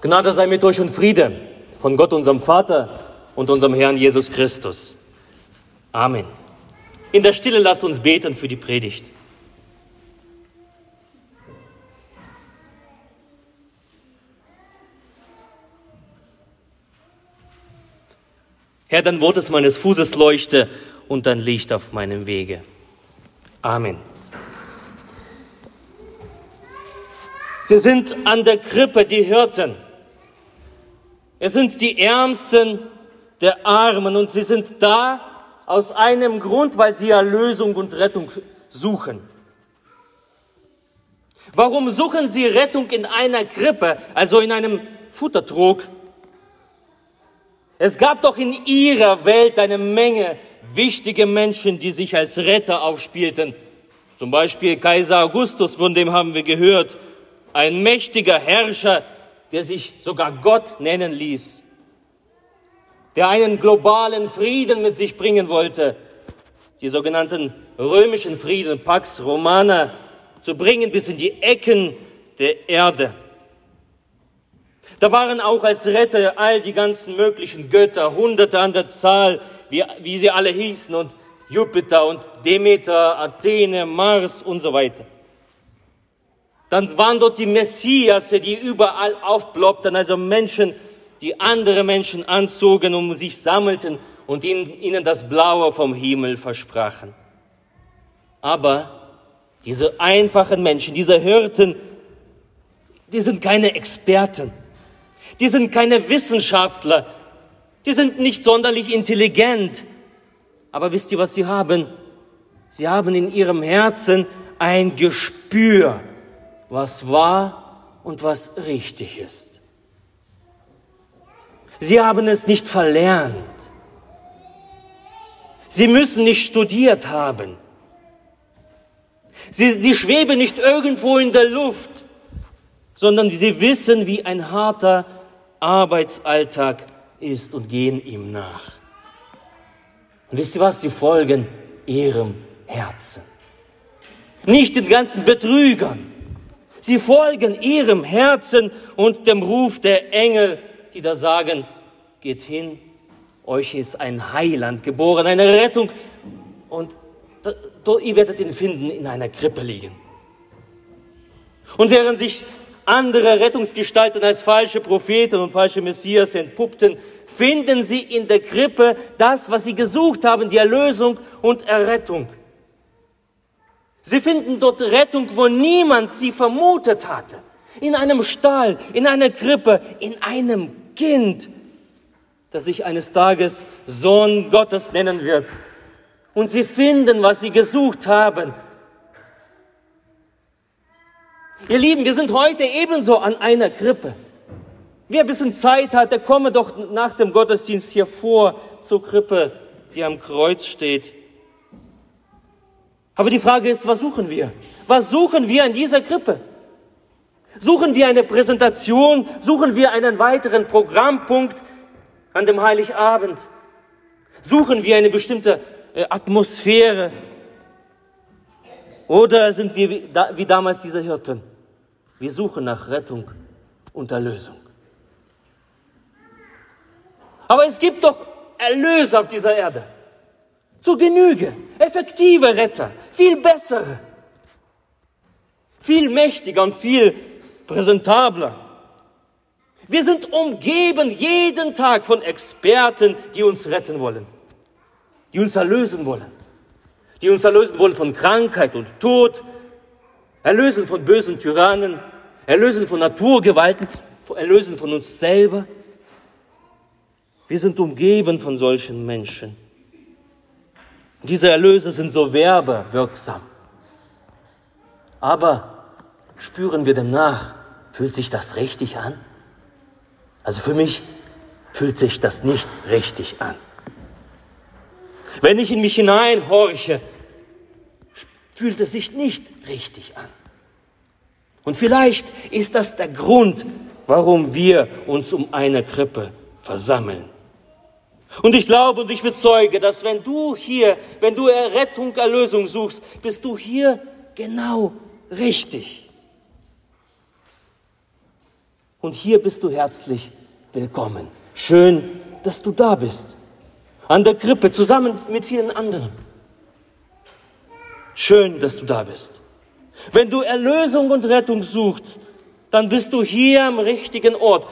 Gnade sei mit euch und Friede von Gott, unserem Vater und unserem Herrn Jesus Christus. Amen. In der Stille lasst uns beten für die Predigt. Herr, dein Wort ist meines Fußes Leuchte und dein Licht auf meinem Wege. Amen. Sie sind an der Krippe die Hirten. Es sind die Ärmsten der Armen und sie sind da aus einem Grund, weil sie Erlösung und Rettung suchen. Warum suchen sie Rettung in einer Krippe, also in einem Futtertrog? Es gab doch in ihrer Welt eine Menge wichtige Menschen, die sich als Retter aufspielten. Zum Beispiel Kaiser Augustus, von dem haben wir gehört, ein mächtiger Herrscher, der sich sogar Gott nennen ließ, der einen globalen Frieden mit sich bringen wollte, die sogenannten römischen Frieden, Pax Romana, zu bringen bis in die Ecken der Erde. Da waren auch als Retter all die ganzen möglichen Götter, Hunderte an der Zahl, wie, wie sie alle hießen, und Jupiter und Demeter, Athene, Mars und so weiter. Dann waren dort die Messias, die überall aufploppten, also Menschen, die andere Menschen anzogen und sich sammelten und ihnen das Blaue vom Himmel versprachen. Aber diese einfachen Menschen, diese Hirten, die sind keine Experten. Die sind keine Wissenschaftler. Die sind nicht sonderlich intelligent. Aber wisst ihr, was sie haben? Sie haben in ihrem Herzen ein Gespür, was wahr und was richtig ist. Sie haben es nicht verlernt. Sie müssen nicht studiert haben. Sie, sie schweben nicht irgendwo in der Luft, sondern sie wissen, wie ein harter Arbeitsalltag ist und gehen ihm nach. Und wisst ihr was? Sie folgen ihrem Herzen. Nicht den ganzen Betrügern. Sie folgen ihrem Herzen und dem Ruf der Engel, die da sagen, geht hin, euch ist ein Heiland geboren, eine Rettung und ihr werdet ihn finden in einer Krippe liegen. Und während sich andere Rettungsgestalten als falsche Propheten und falsche Messias entpuppten, finden sie in der Krippe das, was sie gesucht haben, die Erlösung und Errettung. Sie finden dort Rettung, wo niemand sie vermutet hatte. In einem Stall, in einer Krippe, in einem Kind, das sich eines Tages Sohn Gottes nennen wird. Und sie finden, was sie gesucht haben, Ihr Lieben, wir sind heute ebenso an einer Krippe. Wer ein bisschen Zeit hat, der komme doch nach dem Gottesdienst hier vor zur Krippe, die am Kreuz steht. Aber die Frage ist, was suchen wir? Was suchen wir an dieser Krippe? Suchen wir eine Präsentation? Suchen wir einen weiteren Programmpunkt an dem Heiligabend? Suchen wir eine bestimmte äh, Atmosphäre? Oder sind wir wie damals diese Hirten? Wir suchen nach Rettung und Erlösung. Aber es gibt doch Erlöser auf dieser Erde. Zu Genüge. Effektive Retter. Viel bessere. Viel mächtiger und viel präsentabler. Wir sind umgeben jeden Tag von Experten, die uns retten wollen. Die uns erlösen wollen die uns erlösen wollen von Krankheit und Tod, erlösen von bösen Tyrannen, erlösen von Naturgewalten, erlösen von uns selber. Wir sind umgeben von solchen Menschen. Diese Erlöse sind so werbewirksam. Aber spüren wir dem nach, fühlt sich das richtig an? Also für mich fühlt sich das nicht richtig an. Wenn ich in mich hineinhorche, fühlt es sich nicht richtig an. Und vielleicht ist das der Grund, warum wir uns um eine Krippe versammeln. Und ich glaube und ich bezeuge, dass wenn du hier, wenn du Errettung, Erlösung suchst, bist du hier genau richtig. Und hier bist du herzlich willkommen. Schön, dass du da bist. An der Krippe zusammen mit vielen anderen. Schön, dass du da bist. Wenn du Erlösung und Rettung suchst, dann bist du hier am richtigen Ort.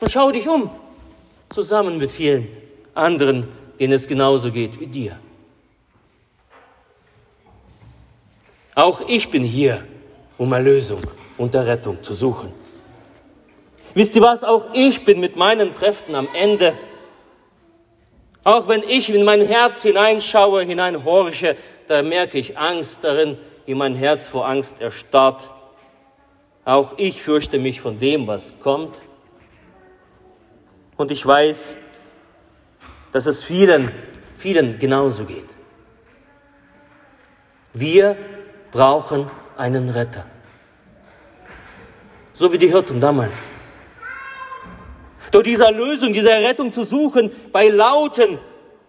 Und schau dich um, zusammen mit vielen anderen, denen es genauso geht wie dir. Auch ich bin hier, um Erlösung und Errettung zu suchen. Wisst ihr was? Auch ich bin mit meinen Kräften am Ende. Auch wenn ich in mein Herz hineinschaue, hineinhorche, da merke ich Angst darin, wie mein Herz vor Angst erstarrt. Auch ich fürchte mich von dem, was kommt. Und ich weiß, dass es vielen, vielen genauso geht. Wir brauchen einen Retter. So wie die Hirten damals. Doch diese Erlösung, diese Rettung zu suchen bei Lauten,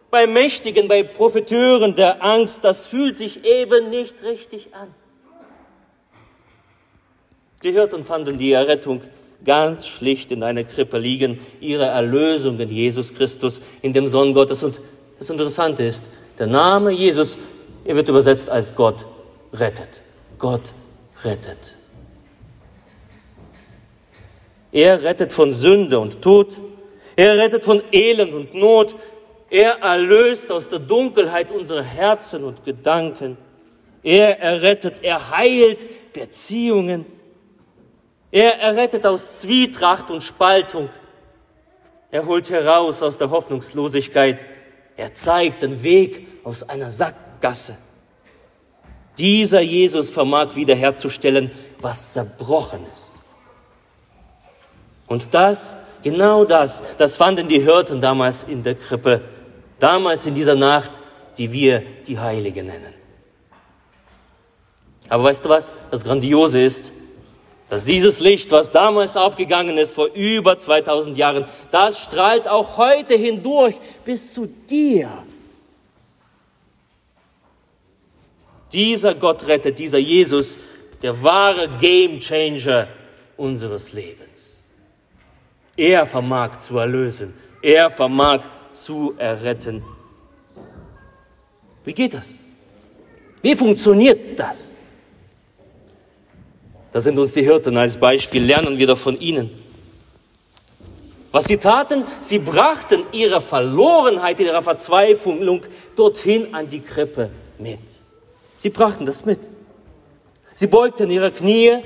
bei Mächtigen, bei Profiteuren der Angst, das fühlt sich eben nicht richtig an. Die Hirten fanden die Errettung ganz schlicht in einer Krippe liegen, ihre Erlösung in Jesus Christus, in dem Sohn Gottes. Und das Interessante ist, der Name Jesus, er wird übersetzt als Gott rettet. Gott rettet. Er rettet von Sünde und Tod. Er rettet von Elend und Not. Er erlöst aus der Dunkelheit unsere Herzen und Gedanken. Er errettet, er heilt Beziehungen. Er errettet aus Zwietracht und Spaltung. Er holt heraus aus der Hoffnungslosigkeit. Er zeigt den Weg aus einer Sackgasse. Dieser Jesus vermag wiederherzustellen, was zerbrochen ist. Und das, genau das, das fanden die Hirten damals in der Krippe, damals in dieser Nacht, die wir die Heilige nennen. Aber weißt du was? Das Grandiose ist, dass dieses Licht, was damals aufgegangen ist, vor über 2000 Jahren, das strahlt auch heute hindurch bis zu dir. Dieser Gott rettet, dieser Jesus, der wahre Gamechanger unseres Lebens. Er vermag zu erlösen, er vermag zu erretten. Wie geht das? Wie funktioniert das? Da sind uns die Hirten als Beispiel, lernen wir doch von ihnen. Was sie taten, sie brachten ihre Verlorenheit, ihre Verzweiflung dorthin an die Krippe mit. Sie brachten das mit. Sie beugten ihre Knie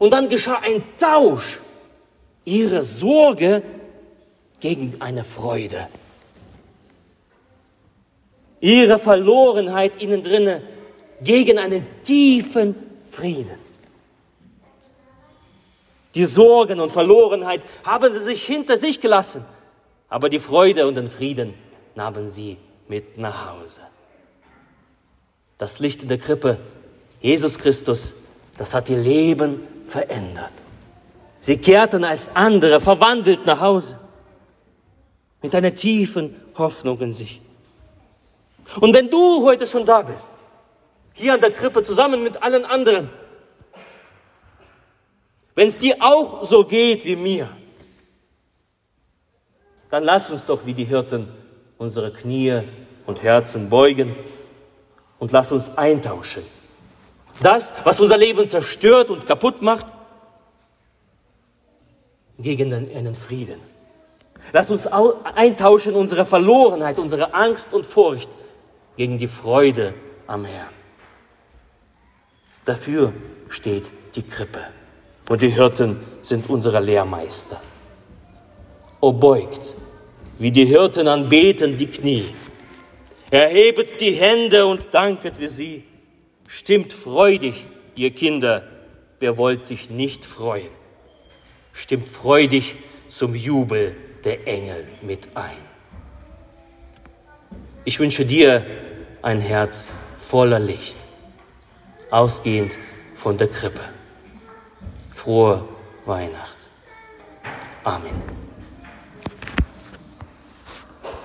und dann geschah ein Tausch. Ihre Sorge gegen eine Freude. Ihre Verlorenheit innen drinne gegen einen tiefen Frieden. Die Sorgen und Verlorenheit haben sie sich hinter sich gelassen, aber die Freude und den Frieden nahmen sie mit nach Hause. Das Licht in der Krippe, Jesus Christus, das hat ihr Leben verändert. Sie kehrten als andere verwandelt nach Hause mit einer tiefen Hoffnung in sich. Und wenn du heute schon da bist, hier an der Krippe zusammen mit allen anderen, wenn es dir auch so geht wie mir, dann lass uns doch wie die Hirten unsere Knie und Herzen beugen und lass uns eintauschen. Das, was unser Leben zerstört und kaputt macht, gegen einen Frieden. Lass uns eintauschen unsere Verlorenheit, unsere Angst und Furcht gegen die Freude am Herrn. Dafür steht die Krippe. Und die Hirten sind unsere Lehrmeister. O beugt, wie die Hirten anbeten die Knie. Erhebet die Hände und danket wie sie. Stimmt freudig, ihr Kinder, wer wollt sich nicht freuen. Stimmt freudig zum Jubel der Engel mit ein. Ich wünsche dir ein Herz voller Licht, ausgehend von der Krippe. Frohe Weihnacht. Amen.